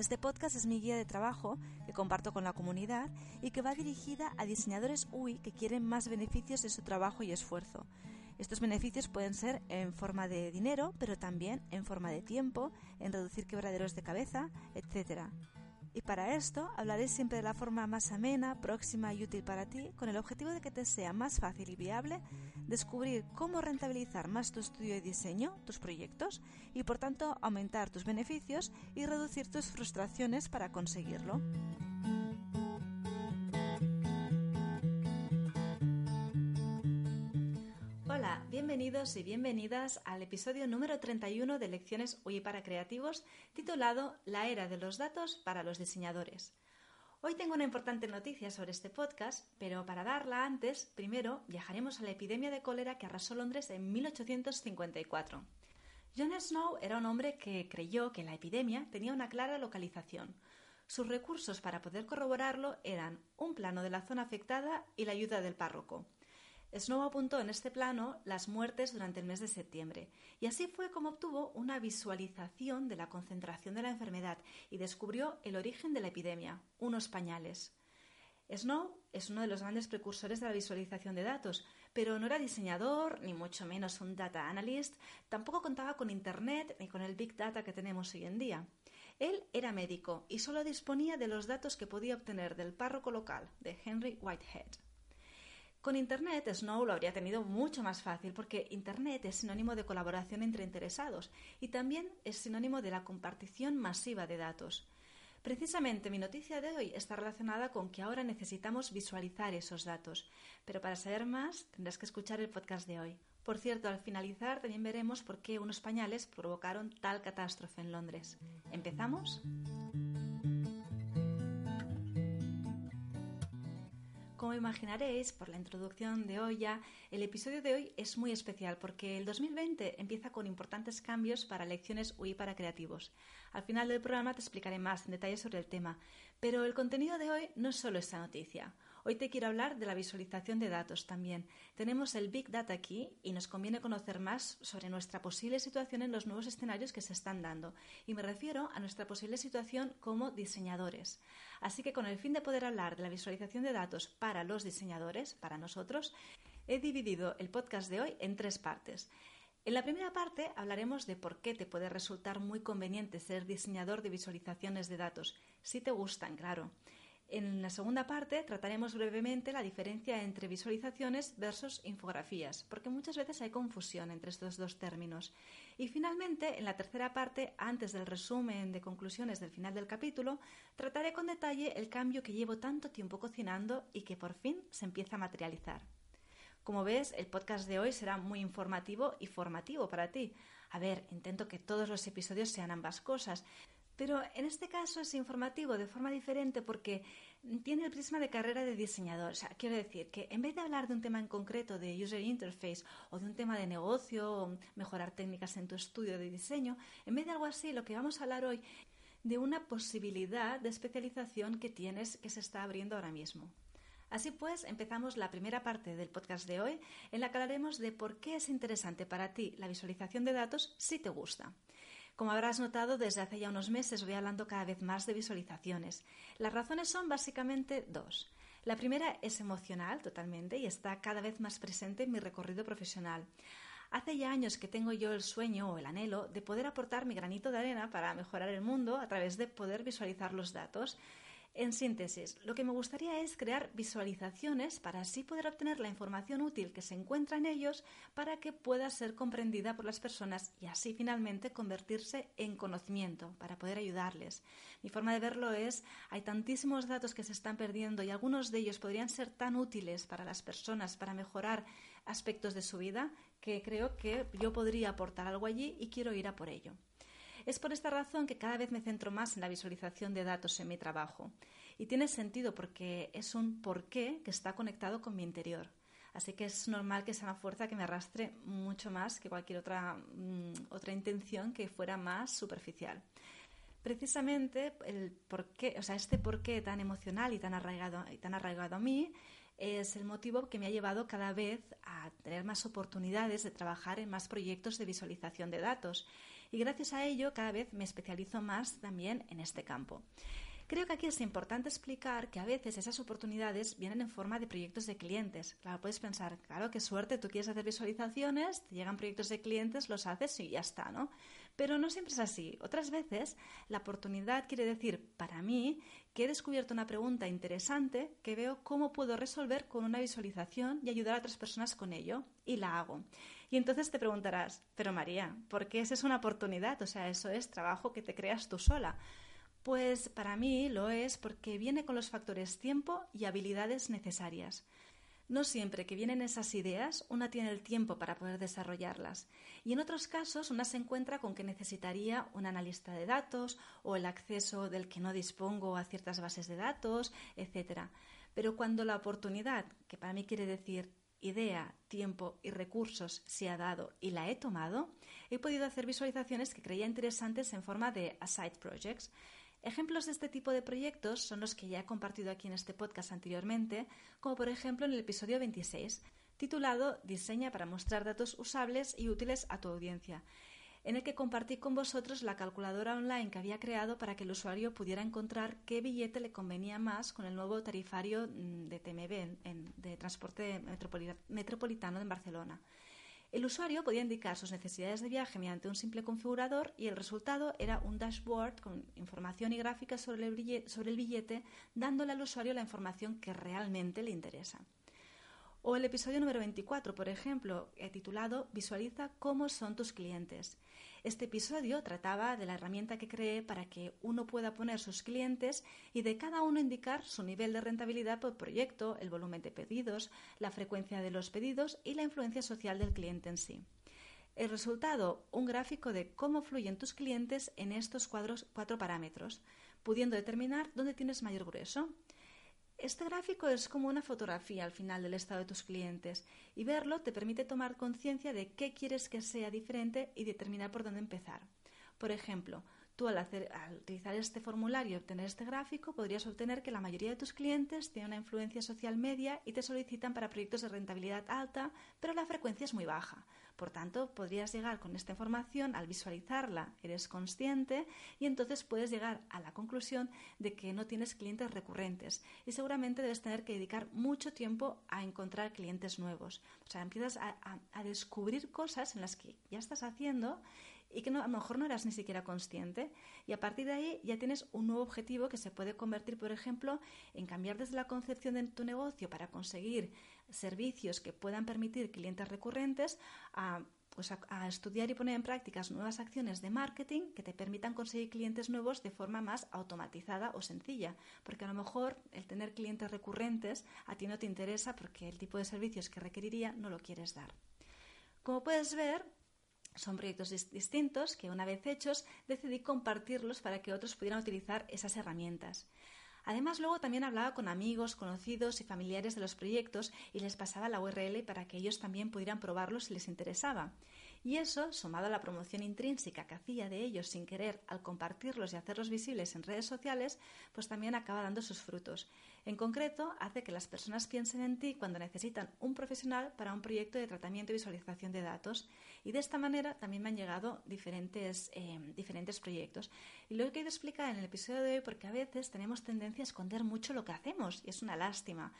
Este podcast es mi guía de trabajo que comparto con la comunidad y que va dirigida a diseñadores UI que quieren más beneficios de su trabajo y esfuerzo. Estos beneficios pueden ser en forma de dinero, pero también en forma de tiempo, en reducir quebraderos de cabeza, etc. Y para esto hablaré siempre de la forma más amena, próxima y útil para ti, con el objetivo de que te sea más fácil y viable descubrir cómo rentabilizar más tu estudio de diseño, tus proyectos, y por tanto aumentar tus beneficios y reducir tus frustraciones para conseguirlo. Hola, bienvenidos y bienvenidas al episodio número 31 de Lecciones UI para Creativos titulado La era de los datos para los diseñadores. Hoy tengo una importante noticia sobre este podcast, pero para darla antes, primero viajaremos a la epidemia de cólera que arrasó Londres en 1854. John Snow era un hombre que creyó que la epidemia tenía una clara localización. Sus recursos para poder corroborarlo eran un plano de la zona afectada y la ayuda del párroco. Snow apuntó en este plano las muertes durante el mes de septiembre, y así fue como obtuvo una visualización de la concentración de la enfermedad y descubrió el origen de la epidemia, unos pañales. Snow es uno de los grandes precursores de la visualización de datos, pero no era diseñador, ni mucho menos un data analyst, tampoco contaba con Internet ni con el Big Data que tenemos hoy en día. Él era médico y solo disponía de los datos que podía obtener del párroco local, de Henry Whitehead. Con Internet, Snow lo habría tenido mucho más fácil porque Internet es sinónimo de colaboración entre interesados y también es sinónimo de la compartición masiva de datos. Precisamente mi noticia de hoy está relacionada con que ahora necesitamos visualizar esos datos, pero para saber más tendrás que escuchar el podcast de hoy. Por cierto, al finalizar también veremos por qué unos pañales provocaron tal catástrofe en Londres. ¿Empezamos? Como imaginaréis por la introducción de hoy el episodio de hoy es muy especial porque el 2020 empieza con importantes cambios para lecciones UI para creativos. Al final del programa te explicaré más en detalle sobre el tema, pero el contenido de hoy no es solo esta noticia. Hoy te quiero hablar de la visualización de datos también. Tenemos el Big Data aquí y nos conviene conocer más sobre nuestra posible situación en los nuevos escenarios que se están dando. Y me refiero a nuestra posible situación como diseñadores. Así que con el fin de poder hablar de la visualización de datos para los diseñadores, para nosotros, he dividido el podcast de hoy en tres partes. En la primera parte hablaremos de por qué te puede resultar muy conveniente ser diseñador de visualizaciones de datos, si te gustan, claro. En la segunda parte trataremos brevemente la diferencia entre visualizaciones versus infografías, porque muchas veces hay confusión entre estos dos términos. Y finalmente, en la tercera parte, antes del resumen de conclusiones del final del capítulo, trataré con detalle el cambio que llevo tanto tiempo cocinando y que por fin se empieza a materializar. Como ves, el podcast de hoy será muy informativo y formativo para ti. A ver, intento que todos los episodios sean ambas cosas, pero en este caso es informativo de forma diferente porque tiene el prisma de carrera de diseñador. O sea, quiero decir que en vez de hablar de un tema en concreto de user interface o de un tema de negocio o mejorar técnicas en tu estudio de diseño, en vez de algo así, lo que vamos a hablar hoy de una posibilidad de especialización que tienes que se está abriendo ahora mismo. Así pues, empezamos la primera parte del podcast de hoy en la que hablaremos de por qué es interesante para ti la visualización de datos si te gusta. Como habrás notado, desde hace ya unos meses voy hablando cada vez más de visualizaciones. Las razones son básicamente dos. La primera es emocional totalmente y está cada vez más presente en mi recorrido profesional. Hace ya años que tengo yo el sueño o el anhelo de poder aportar mi granito de arena para mejorar el mundo a través de poder visualizar los datos. En síntesis, lo que me gustaría es crear visualizaciones para así poder obtener la información útil que se encuentra en ellos para que pueda ser comprendida por las personas y así finalmente convertirse en conocimiento para poder ayudarles. Mi forma de verlo es, hay tantísimos datos que se están perdiendo y algunos de ellos podrían ser tan útiles para las personas para mejorar aspectos de su vida que creo que yo podría aportar algo allí y quiero ir a por ello. Es por esta razón que cada vez me centro más en la visualización de datos en mi trabajo. Y tiene sentido porque es un porqué que está conectado con mi interior. Así que es normal que sea una fuerza que me arrastre mucho más que cualquier otra, mm, otra intención que fuera más superficial. Precisamente el porqué, o sea, este porqué tan emocional y tan arraigado, y tan arraigado a mí es el motivo que me ha llevado cada vez a tener más oportunidades de trabajar en más proyectos de visualización de datos y gracias a ello cada vez me especializo más también en este campo. Creo que aquí es importante explicar que a veces esas oportunidades vienen en forma de proyectos de clientes. Claro, puedes pensar, claro, qué suerte, tú quieres hacer visualizaciones, te llegan proyectos de clientes, los haces y ya está, ¿no? Pero no siempre es así. Otras veces la oportunidad quiere decir, para mí, que he descubierto una pregunta interesante que veo cómo puedo resolver con una visualización y ayudar a otras personas con ello, y la hago. Y entonces te preguntarás, pero María, ¿por qué esa es una oportunidad? O sea, eso es trabajo que te creas tú sola. Pues para mí lo es porque viene con los factores tiempo y habilidades necesarias. No siempre que vienen esas ideas una tiene el tiempo para poder desarrollarlas y en otros casos una se encuentra con que necesitaría un analista de datos o el acceso del que no dispongo a ciertas bases de datos, etc. Pero cuando la oportunidad, que para mí quiere decir idea, tiempo y recursos se ha dado y la he tomado, he podido hacer visualizaciones que creía interesantes en forma de aside projects. Ejemplos de este tipo de proyectos son los que ya he compartido aquí en este podcast anteriormente, como por ejemplo en el episodio 26, titulado Diseña para mostrar datos usables y útiles a tu audiencia, en el que compartí con vosotros la calculadora online que había creado para que el usuario pudiera encontrar qué billete le convenía más con el nuevo tarifario mm, de TMB, de transporte metropolitano en Barcelona. El usuario podía indicar sus necesidades de viaje mediante un simple configurador y el resultado era un dashboard con información y gráficas sobre el, billete, sobre el billete, dándole al usuario la información que realmente le interesa. O el episodio número 24, por ejemplo, titulado Visualiza cómo son tus clientes. Este episodio trataba de la herramienta que creé para que uno pueda poner sus clientes y de cada uno indicar su nivel de rentabilidad por proyecto, el volumen de pedidos, la frecuencia de los pedidos y la influencia social del cliente en sí. El resultado, un gráfico de cómo fluyen tus clientes en estos cuadros, cuatro parámetros, pudiendo determinar dónde tienes mayor grueso. Este gráfico es como una fotografía al final del estado de tus clientes y verlo te permite tomar conciencia de qué quieres que sea diferente y determinar por dónde empezar. Por ejemplo, Tú al, utilizar este formulario y obtener este gráfico podrías obtener que la mayoría de tus clientes tienen una influencia social media y te solicitan para proyectos de rentabilidad alta, pero la frecuencia es muy baja. Por tanto, podrías llegar con esta información, al visualizarla, eres consciente y entonces puedes llegar a la conclusión de que no tienes clientes recurrentes y seguramente debes tener que dedicar mucho tiempo a encontrar clientes nuevos. O sea, empiezas a, a descubrir cosas en las que ya estás haciendo y que a lo mejor no eras ni siquiera consciente. Y a partir de ahí ya tienes un nuevo objetivo que se puede convertir, por ejemplo, en cambiar desde la concepción de tu negocio para conseguir servicios que puedan permitir clientes recurrentes a pues a, estudiar y poner en prácticas nuevas acciones de marketing que te permitan conseguir clientes nuevos de forma más automatizada o sencilla. Porque a lo mejor el tener clientes recurrentes a ti no te interesa porque el tipo de servicios que requeriría no lo quieres dar. Como puedes ver, son proyectos distintos que una vez hechos decidí compartirlos para que otros pudieran utilizar esas herramientas. Además, luego también hablaba con amigos, conocidos y familiares de los proyectos y les pasaba la URL para que ellos también pudieran probarlos si les interesaba. Y eso, sumado a la promoción intrínseca que hacía de ellos sin querer al compartirlos y hacerlos visibles en redes sociales, pues también acaba dando sus frutos. En concreto, hace que las personas piensen en ti cuando necesitan un profesional para un proyecto de tratamiento y visualización de datos. Y de esta manera también me han llegado diferentes, eh, diferentes proyectos. Y lo he querido explicar en el episodio de hoy porque a veces tenemos tendencia a esconder mucho lo que hacemos y es una lástima.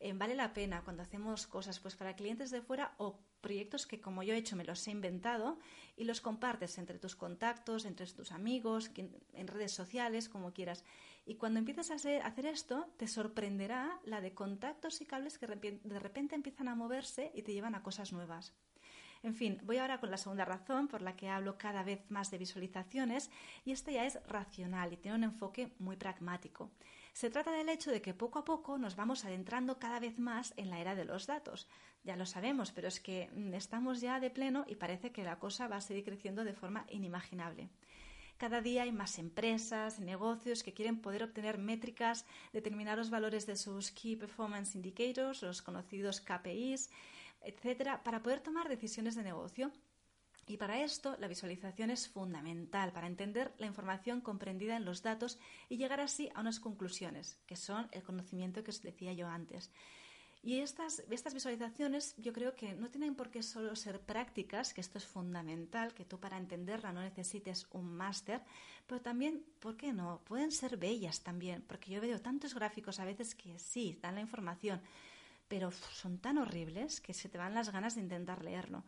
Eh, vale la pena cuando hacemos cosas pues para clientes de fuera o proyectos que como yo he hecho me los he inventado y los compartes entre tus contactos, entre tus amigos, en redes sociales, como quieras. Y cuando empiezas a hacer esto, te sorprenderá la de contactos y cables que de repente empiezan a moverse y te llevan a cosas nuevas. En fin, voy ahora con la segunda razón por la que hablo cada vez más de visualizaciones y esta ya es racional y tiene un enfoque muy pragmático. Se trata del hecho de que poco a poco nos vamos adentrando cada vez más en la era de los datos. Ya lo sabemos, pero es que mm, estamos ya de pleno y parece que la cosa va a seguir creciendo de forma inimaginable. Cada día hay más empresas, negocios que quieren poder obtener métricas, determinar los valores de sus Key Performance Indicators, los conocidos KPIs, etcétera, para poder tomar decisiones de negocio. Y para esto la visualización es fundamental para entender la información comprendida en los datos y llegar así a unas conclusiones, que son el conocimiento que os decía yo antes. Y estas, estas visualizaciones yo creo que no tienen por qué solo ser prácticas, que esto es fundamental, que tú para entenderla no necesites un máster, pero también, ¿por qué no? Pueden ser bellas también, porque yo veo tantos gráficos a veces que sí, dan la información, pero son tan horribles que se te van las ganas de intentar leerlo.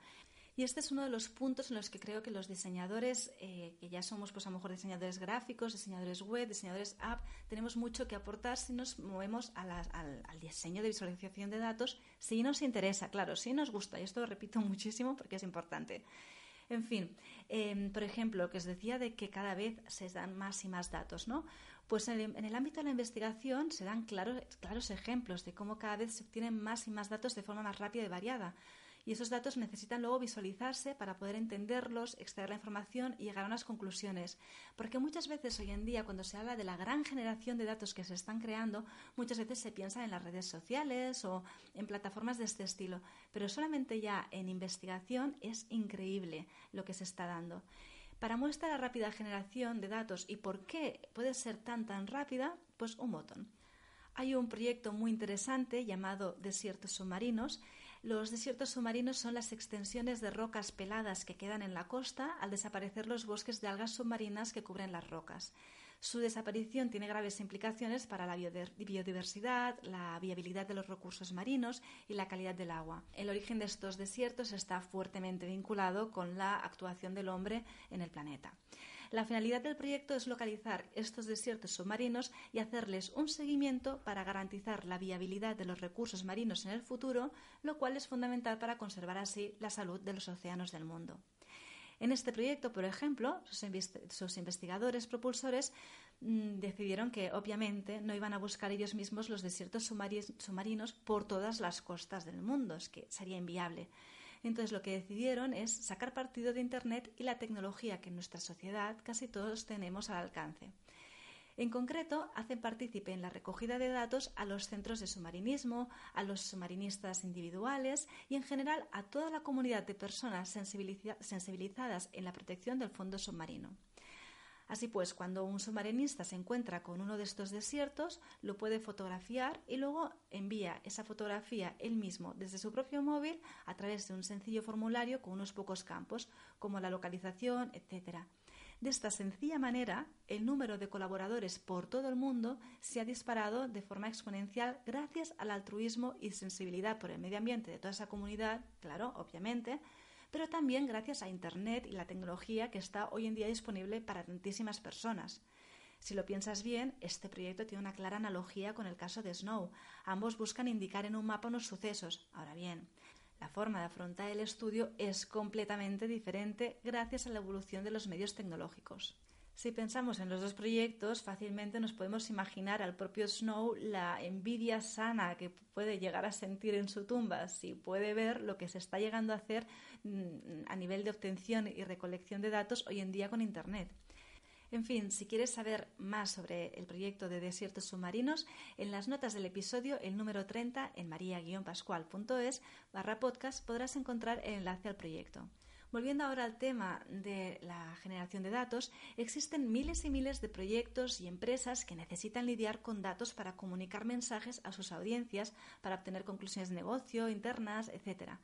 Y este es uno de los puntos en los que creo que los diseñadores, eh, que ya somos pues a lo mejor diseñadores gráficos, diseñadores web, diseñadores app, tenemos mucho que aportar si nos movemos al, diseño de visualización de datos, si nos interesa, claro, si nos gusta. Y esto lo repito muchísimo porque es importante. En fin, em, por ejemplo, lo que os decía de que cada vez se dan más y más datos, ¿no? Pues en el, ámbito de la investigación se dan claros, claros ejemplos de cómo cada vez se obtienen más y más datos de forma más rápida y variada. Y esos datos necesitan luego visualizarse para poder entenderlos, extraer la información y llegar a unas conclusiones. Porque muchas veces hoy en día, cuando se habla de la gran generación de datos que se están creando, muchas veces se piensa en las redes sociales o en plataformas de este estilo. Pero solamente ya en investigación es increíble lo que se está dando. Para muestra la rápida generación de datos y por qué puede ser tan tan rápida, pues un botón. Hay un proyecto muy interesante llamado Desiertos Submarinos. Los desiertos submarinos son las extensiones de rocas peladas que quedan en la costa al desaparecer los bosques de algas submarinas que cubren las rocas. Su desaparición tiene graves implicaciones para la biodiversidad, la viabilidad de los recursos marinos y la calidad del agua. El origen de estos desiertos está fuertemente vinculado con la actuación del hombre en el planeta. La finalidad del proyecto es localizar estos desiertos submarinos y hacerles un seguimiento para garantizar la viabilidad de los recursos marinos en el futuro, lo cual es fundamental para conservar así la salud de los océanos del mundo. En este proyecto, por ejemplo, sus, investigadores propulsores mm, decidieron que obviamente no iban a buscar ellos mismos los desiertos submarinos por todas las costas del mundo, es que sería inviable. Entonces lo que decidieron es sacar partido de Internet y la tecnología que en nuestra sociedad casi todos tenemos al alcance. En concreto, hacen partícipe en la recogida de datos a los centros de submarinismo, a los submarinistas individuales y, en general, a toda la comunidad de personas sensibilizadas en la protección del fondo submarino. Así pues, cuando un submarinista se encuentra con uno de estos desiertos, lo puede fotografiar y luego envía esa fotografía él mismo desde su propio móvil a través de un sencillo formulario con unos pocos campos, como la localización, etc. De esta sencilla manera, el número de colaboradores por todo el mundo se ha disparado de forma exponencial gracias al altruismo y sensibilidad por el medio ambiente de toda esa comunidad, claro, obviamente, pero también gracias a Internet y la tecnología que está hoy en día disponible para tantísimas personas. Si lo piensas bien, este proyecto tiene una clara analogía con el caso de Snow. Ambos buscan indicar en un mapa unos sucesos. Ahora bien, la forma de afrontar el estudio es completamente diferente gracias a la evolución de los medios tecnológicos. Si pensamos en los dos proyectos, fácilmente nos podemos imaginar al propio Snow la envidia sana que puede llegar a sentir en su tumba si puede ver lo que se está llegando a hacer mm, a nivel de obtención y recolección de datos hoy en día con Internet. En fin, si quieres saber más sobre el proyecto de desiertos submarinos, en las notas del episodio, el número 30, en maria-pascual.es barra podcast, podrás encontrar el enlace al proyecto. Volviendo ahora al tema de la generación de datos, existen miles y miles de proyectos y empresas que necesitan lidiar con datos para comunicar mensajes a sus audiencias, para obtener conclusiones de negocio, internas, etc.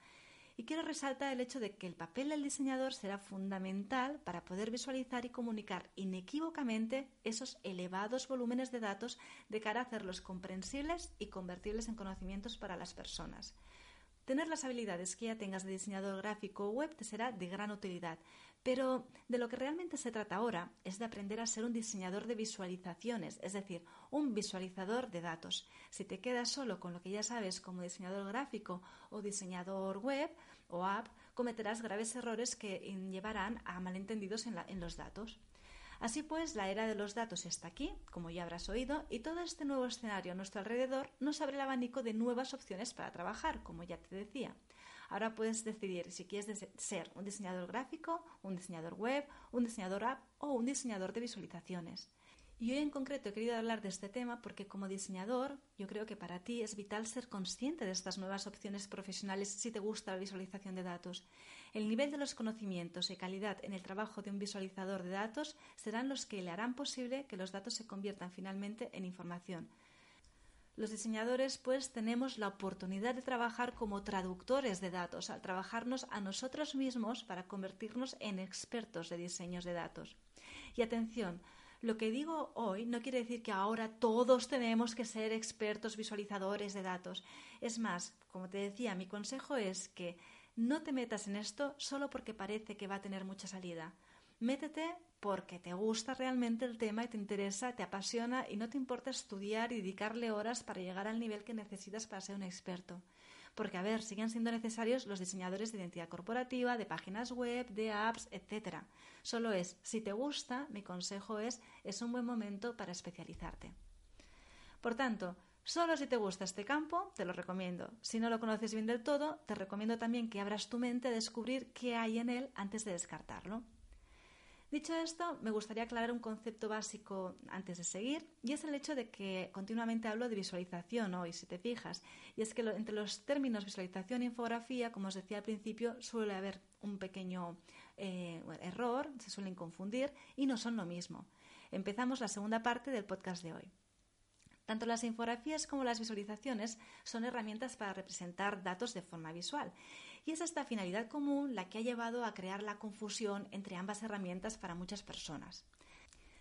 Y quiero resaltar el hecho de que el papel del diseñador será fundamental para poder visualizar y comunicar inequívocamente esos elevados volúmenes de datos de cara a hacerlos comprensibles y convertibles en conocimientos para las personas. Tener las habilidades que ya tengas de diseñador gráfico o web te será de gran utilidad, pero de lo que realmente se trata ahora es de aprender a ser un diseñador de visualizaciones, es decir, un visualizador de datos. Si te quedas solo con lo que ya sabes como diseñador gráfico o diseñador web o app, cometerás graves errores que llevarán a malentendidos en, en los datos. Así pues, la era de los datos está aquí, como ya habrás oído, y todo este nuevo escenario a nuestro alrededor nos abre el abanico de nuevas opciones para trabajar, como ya te decía. Ahora puedes decidir si quieres ser un diseñador gráfico, un diseñador web, un diseñador app o un diseñador de visualizaciones. Y hoy en concreto he querido hablar de este tema porque como diseñador yo creo que para ti es vital ser consciente de estas nuevas opciones profesionales si te gusta la visualización de datos. El nivel de los conocimientos y calidad en el trabajo de un visualizador de datos serán los que le harán posible que los datos se conviertan finalmente en información. Los diseñadores, pues, tenemos la oportunidad de trabajar como traductores de datos, al trabajarnos a nosotros mismos para convertirnos en expertos de diseños de datos. Y atención, lo que digo hoy no quiere decir que ahora todos tenemos que ser expertos visualizadores de datos. Es más, como te decía, mi consejo es que no te metas en esto solo porque parece que va a tener mucha salida. Métete porque te gusta realmente el tema y te interesa, te apasiona y no te importa estudiar y dedicarle horas para llegar al nivel que necesitas para ser un experto. Porque, a ver, siguen siendo necesarios los diseñadores de identidad corporativa, de páginas web, de apps, etc. Solo es, si te gusta, mi consejo es, es un buen momento para especializarte. Por tanto, Solo si te gusta este campo, te lo recomiendo. Si no lo conoces bien del todo, te recomiendo también que abras tu mente a descubrir qué hay en él antes de descartarlo. Dicho esto, me gustaría aclarar un concepto básico antes de seguir, y es el hecho de que continuamente hablo de visualización hoy, si te fijas, y es que entre los términos visualización e infografía, como os decía al principio, suele haber un pequeño eh, error, se suelen confundir y no son lo mismo. Empezamos la segunda parte del podcast de hoy. Tanto las infografías como las visualizaciones son herramientas para representar datos de forma visual y es esta finalidad común la que ha llevado a crear la confusión entre ambas herramientas para muchas personas.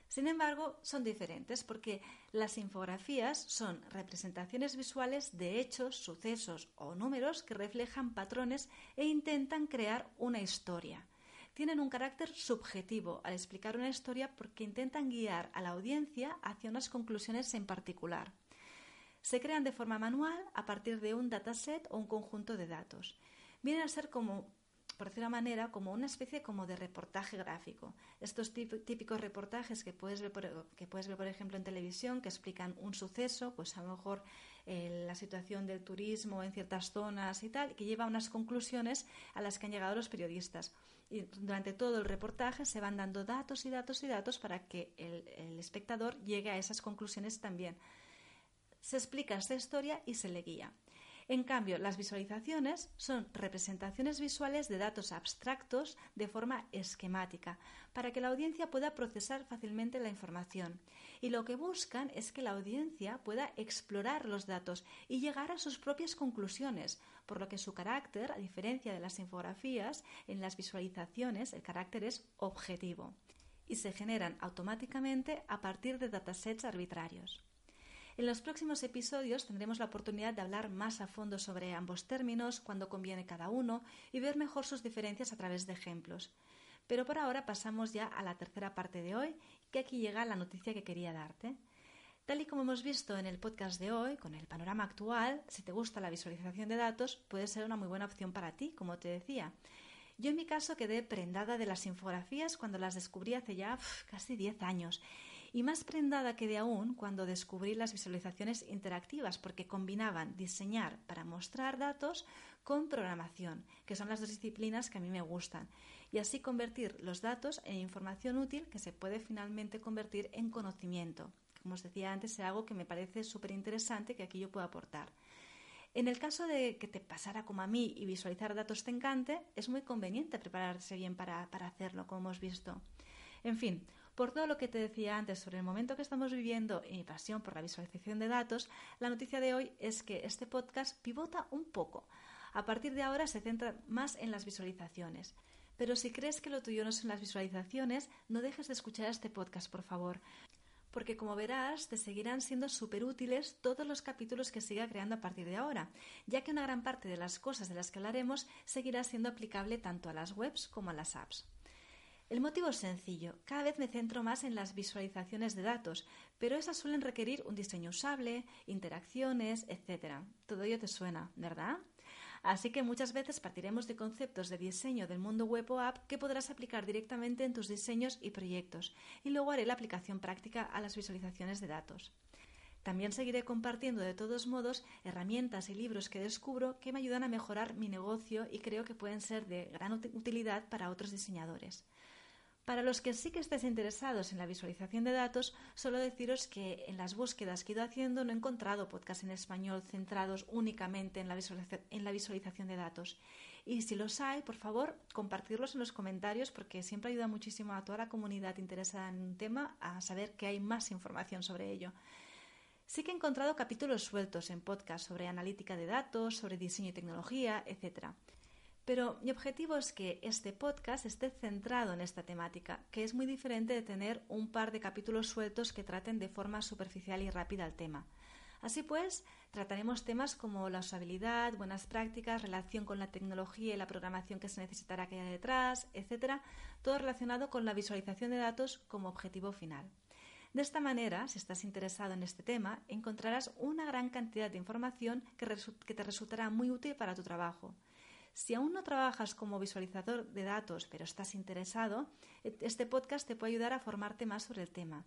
Sin embargo, son diferentes porque las infografías son representaciones visuales de hechos, sucesos o números que reflejan patrones e intentan crear una historia. Tienen un carácter subjetivo al explicar una historia porque intentan guiar a la audiencia hacia unas conclusiones en particular. Se crean de forma manual a partir de un dataset o un conjunto de datos vienen a ser como por decirlo de manera, como una especie como de reportaje gráfico. Estos típicos reportajes que puedes, ver, por, que puedes ver, por ejemplo, en televisión, que explican un suceso, pues a lo mejor eh, la situación del turismo en ciertas zonas y tal, que lleva a unas conclusiones a las que han llegado los periodistas. Durante todo el reportaje se van dando datos y datos y datos para que el espectador llegue a esas conclusiones también. Se explica esta historia y se le guía. En cambio, las visualizaciones son representaciones visuales de datos abstractos de forma esquemática, para que la audiencia pueda procesar fácilmente la información. Y lo que buscan es que la audiencia pueda explorar los datos y llegar a sus propias conclusiones, por lo que su carácter, a diferencia de las infografías, en las visualizaciones el carácter es objetivo y se generan automáticamente a partir de datasets arbitrarios. En los próximos episodios tendremos la oportunidad de hablar más a fondo sobre ambos términos, cuándo conviene cada uno y ver mejor sus diferencias a través de ejemplos. Pero por ahora pasamos ya a la tercera parte de hoy, que aquí llega la noticia que quería darte. Tal y como hemos visto en el podcast de hoy, con el panorama actual, si te gusta la visualización de datos, puede ser una muy buena opción para ti, como te decía. Yo en mi caso quedé prendada de las infografías cuando las descubrí hace ya casi 10 años y más prendada quedé aún cuando descubrí las visualizaciones interactivas, porque combinaban diseñar para mostrar datos con programación, que son las dos disciplinas que a mí me gustan, y así convertir los datos en información útil que se puede finalmente convertir en conocimiento. Como os decía antes, es algo que me parece súper interesante que aquí yo puedo aportar. En el caso de que te pasara como a mí y visualizar datos te encante, es muy conveniente prepararse bien para, para hacerlo, como hemos visto. En fin, por todo lo que te decía antes sobre el momento que estamos viviendo y mi pasión por la visualización de datos, la noticia de hoy es que este podcast pivota un poco. A partir de ahora se centra más en las visualizaciones. Pero si crees que lo tuyo no son las visualizaciones, no dejes de escuchar este podcast, por favor porque como verás te seguirán siendo súper útiles todos los capítulos que siga creando a partir de ahora, ya que una gran parte de las cosas de las que hablaremos seguirá siendo aplicable tanto a las webs como a las apps. El motivo es sencillo. Cada vez me centro más en las visualizaciones de datos, pero esas suelen requerir un diseño usable, interacciones, etc. Todo ello te suena, ¿verdad? Así que muchas veces partiremos de conceptos de diseño del mundo web o app que podrás aplicar directamente en tus diseños y proyectos, y luego haré la aplicación práctica a las visualizaciones de datos. También seguiré compartiendo de todos modos herramientas y libros que descubro que me ayudan a mejorar mi negocio y creo que pueden ser de gran utilidad para otros diseñadores. Para los que sí que estéis interesados en la visualización de datos, solo deciros que en las búsquedas que he ido haciendo no he encontrado podcasts en español centrados únicamente en la, visualización de datos. Y si los hay, por favor, compartirlos en los comentarios porque siempre ayuda muchísimo a toda la comunidad interesada en un tema a saber que hay más información sobre ello. Sí que he encontrado capítulos sueltos en podcast sobre analítica de datos, sobre diseño y tecnología, etc. Pero mi objetivo es que este podcast esté centrado en esta temática, que es muy diferente de tener un par de capítulos sueltos que traten de forma superficial y rápida el tema. Así pues, trataremos temas como la usabilidad, buenas prácticas, relación con la tecnología y la programación que se necesitará que haya detrás, etc., todo relacionado con la visualización de datos como objetivo final. De esta manera, si estás interesado en este tema, encontrarás una gran cantidad de información que te resultará muy útil para tu trabajo. Si aún no trabajas como visualizador de datos, pero estás interesado, e-, este podcast te puede ayudar a formarte más sobre el tema.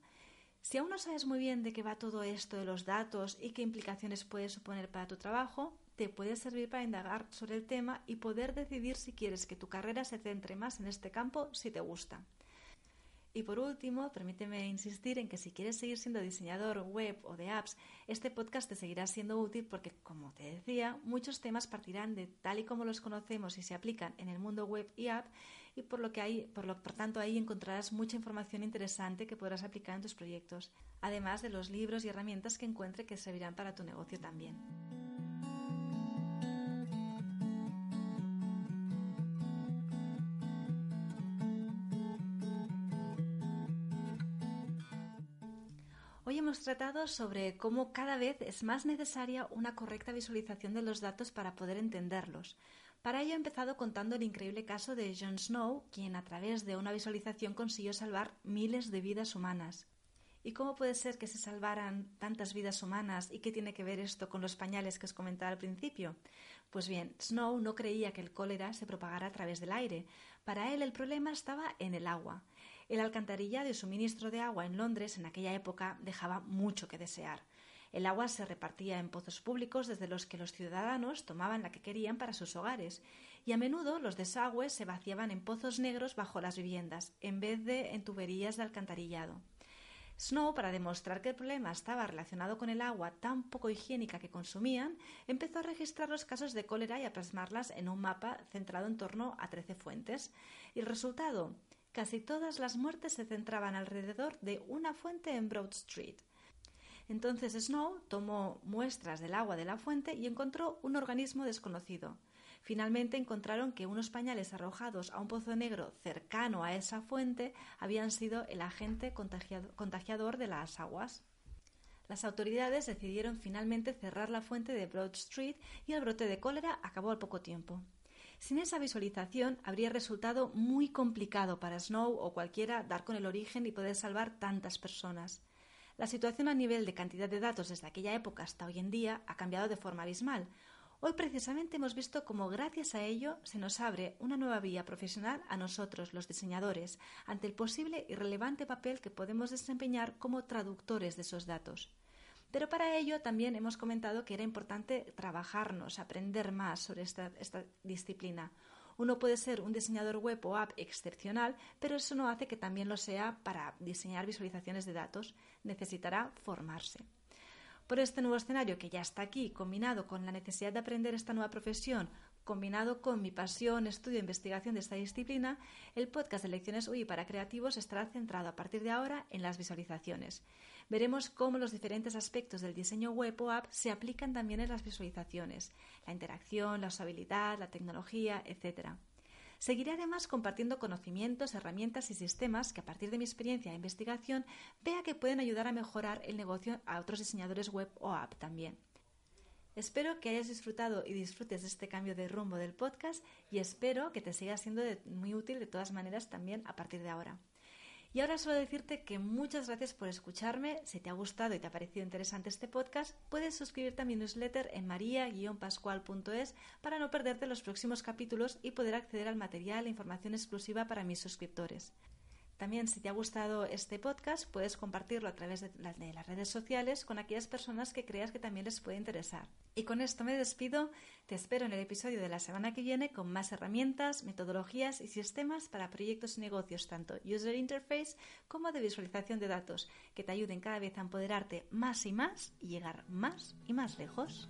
Si aún no sabes muy bien de qué va todo esto de los datos y qué implicaciones puede suponer para tu trabajo, te puede servir para indagar sobre el tema y poder decidir si quieres que tu carrera se centre más en este campo si te gusta. Y por último, permíteme insistir en que si quieres seguir siendo diseñador web o de apps, este podcast te seguirá siendo útil porque, como te decía, muchos temas partirán de tal y como los conocemos y se aplican en el mundo web y app y por lo que hay, por lo por tanto ahí encontrarás mucha información interesante que podrás aplicar en tus proyectos, además de los libros y herramientas que encuentre que servirán para tu negocio también. Hemos tratado sobre cómo cada vez es más necesaria una correcta visualización de los datos para poder entenderlos. Para ello he empezado contando el increíble caso de Jon Snow, quien a través de una visualización consiguió salvar miles de vidas humanas. ¿Y cómo puede ser que se salvaran tantas vidas humanas y qué tiene que ver esto con los pañales que os comentaba al principio? Pues bien, Snow no creía que el cólera se propagara a través del aire. Para él el problema estaba en el agua. El alcantarillado y suministro de agua en Londres en aquella época dejaba mucho que desear. El agua se repartía en pozos públicos desde los que los ciudadanos tomaban la que querían para sus hogares, y a menudo los desagües se vaciaban en pozos negros bajo las viviendas, en vez de en tuberías de alcantarillado. Snow, para demostrar que el problema estaba relacionado con el agua tan poco higiénica que consumían, empezó a registrar los casos de cólera y a plasmarlas en un mapa centrado en torno a trece fuentes. Y el resultado, Casi todas las muertes se centraban alrededor de una fuente en Broad Street. Entonces Snow tomó muestras del agua de la fuente y encontró un organismo desconocido. Finalmente encontraron que unos pañales arrojados a un pozo negro cercano a esa fuente habían sido el agente contagiador de las aguas. Las autoridades decidieron finalmente cerrar la fuente de Broad Street y el brote de cólera acabó al poco tiempo. Sin esa visualización habría resultado muy complicado para Snow o cualquiera dar con el origen y poder salvar tantas personas. La situación a nivel de cantidad de datos desde aquella época hasta hoy en día ha cambiado de forma abismal. Hoy precisamente hemos visto cómo gracias a ello se nos abre una nueva vía profesional a nosotros, los diseñadores, ante el posible y relevante papel que podemos desempeñar como traductores de esos datos. Pero para ello también hemos comentado que era importante trabajarnos, aprender más sobre esta, disciplina. Uno puede ser un diseñador web o app excepcional, pero eso no hace que también lo sea para diseñar visualizaciones de datos. Necesitará formarse. Por este nuevo escenario que ya está aquí, combinado con la necesidad de aprender esta nueva profesión, combinado con mi pasión, estudio e investigación de esta disciplina, el podcast de Lecciones UI para Creativos estará centrado a partir de ahora en las visualizaciones veremos cómo los diferentes aspectos del diseño web o app se aplican también en las visualizaciones, la interacción, la usabilidad, la tecnología, etc. Seguiré además compartiendo conocimientos, herramientas y sistemas que a partir de mi experiencia e investigación vea que pueden ayudar a mejorar el negocio a otros diseñadores web o app también. Espero que hayas disfrutado y disfrutes de este cambio de rumbo del podcast y espero que te siga siendo muy útil de todas maneras también a partir de ahora. Y ahora solo decirte que muchas gracias por escucharme. Si te ha gustado y te ha parecido interesante este podcast, puedes suscribirte a mi newsletter en maria-pascual.es para no perderte los próximos capítulos y poder acceder al material e información exclusiva para mis suscriptores. También, si te ha gustado este podcast, puedes compartirlo a través de, las redes sociales con aquellas personas que creas que también les puede interesar. Y con esto me despido. Te espero en el episodio de la semana que viene con más herramientas, metodologías y sistemas para proyectos y negocios, tanto user interface como de visualización de datos, que te ayuden cada vez a empoderarte más y más y llegar más y más lejos.